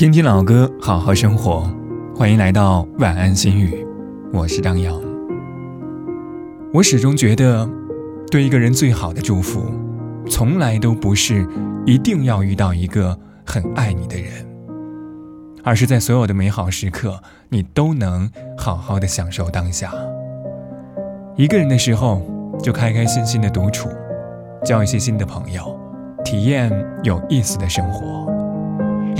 听听老歌，好好生活。欢迎来到晚安心语，我是张扬。我始终觉得，对一个人最好的祝福，从来都不是一定要遇到一个很爱你的人，而是在所有的美好时刻，你都能好好的享受当下。一个人的时候，就开开心心的独处，交一些新的朋友，体验有意思的生活。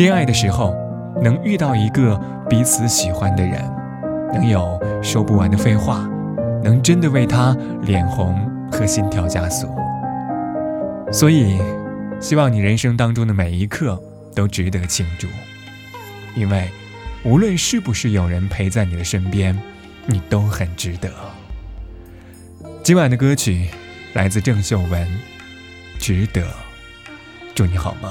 恋爱的时候，能遇到一个彼此喜欢的人，能有说不完的废话，能真的为他脸红和心跳加速。所以，希望你人生当中的每一刻都值得庆祝，因为无论是不是有人陪在你的身边，你都很值得。今晚的歌曲来自郑秀文，《值得》，祝你好梦。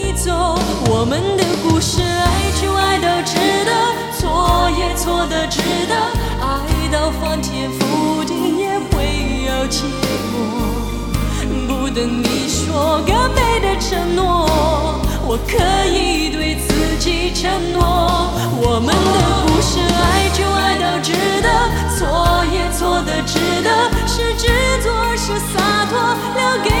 走，我们的故事，爱就爱到值得，错也错的值得，爱到翻天覆地也会有结果。不等你说更美的承诺，我可以对自己承诺，我们的故事，爱就爱到值得，错也错的值得，是执着是洒脱，留给。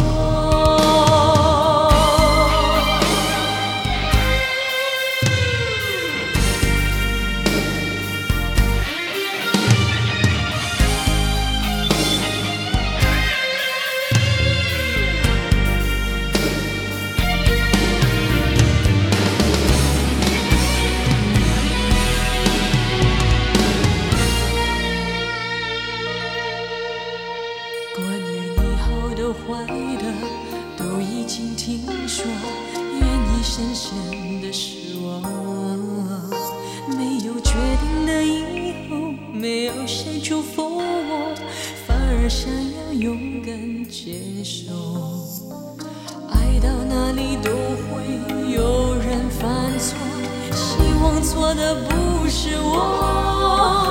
坏的都已经听说，愿意深深的失望。没有决定的以后，没有谁祝福我，反而想要勇敢接受。爱到哪里都会有人犯错，希望错的不是我。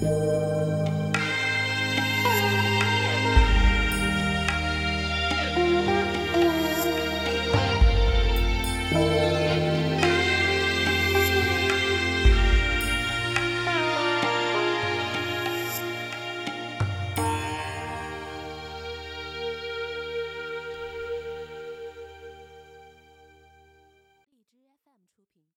thank you.